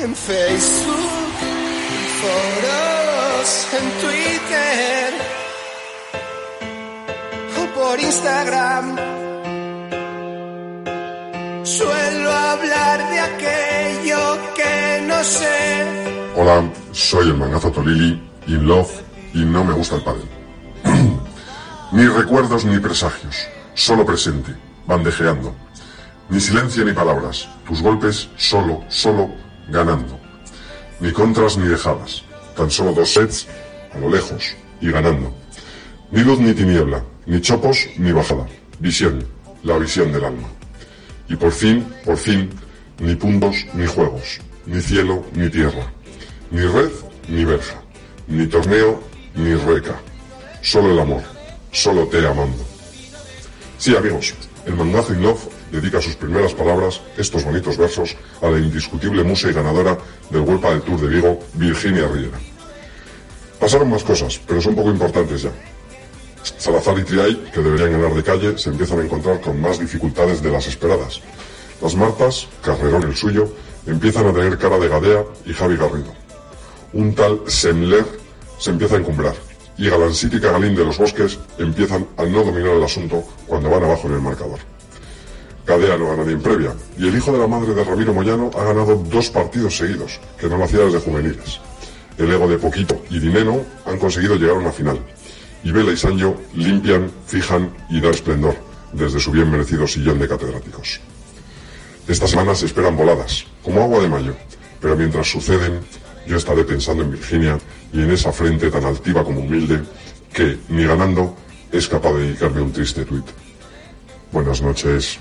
en Facebook, en foros, en Twitter o por Instagram. Suelo hablar de aquello que no sé. Hola, soy el mangazo Tolili, in love y no me gusta el pádel. ni recuerdos ni presagios, solo presente, bandejeando. Ni silencio ni palabras, tus golpes solo, solo ganando. Ni contras ni dejadas, tan solo dos sets a lo lejos y ganando. Ni luz ni tiniebla, ni chopos ni bajada. Visión, la visión del alma. Y por fin, por fin, ni puntos ni juegos, ni cielo ni tierra, ni red ni verja, ni torneo ni rueca. Solo el amor, solo te amando. Sí, amigos, el mangazo in love dedica sus primeras palabras, estos bonitos versos, a la indiscutible musa y ganadora del Vuelta del Tour de Vigo, Virginia Riera. Pasaron más cosas, pero son poco importantes ya. Salazar y Triay, que deberían ganar de calle, se empiezan a encontrar con más dificultades de las esperadas. Las Martas, Carrerón el suyo, empiezan a tener cara de Gadea y Javi Garrido. Un tal Semler se empieza a encumbrar, y Galansiti y Cagalín de los Bosques empiezan a no dominar el asunto cuando van abajo en el marcador. Gadea no gana ni en previa, y el hijo de la madre de Ramiro Moyano ha ganado dos partidos seguidos, que no lo hacía desde juveniles. El ego de Poquito y Dineno han conseguido llegar a una final, y Vela y Sancho limpian, fijan y dan esplendor desde su bien merecido sillón de catedráticos. Estas semanas se esperan voladas, como agua de mayo, pero mientras suceden, yo estaré pensando en Virginia y en esa frente tan altiva como humilde que, ni ganando, es capaz de dedicarme un triste tuit. Buenas noches.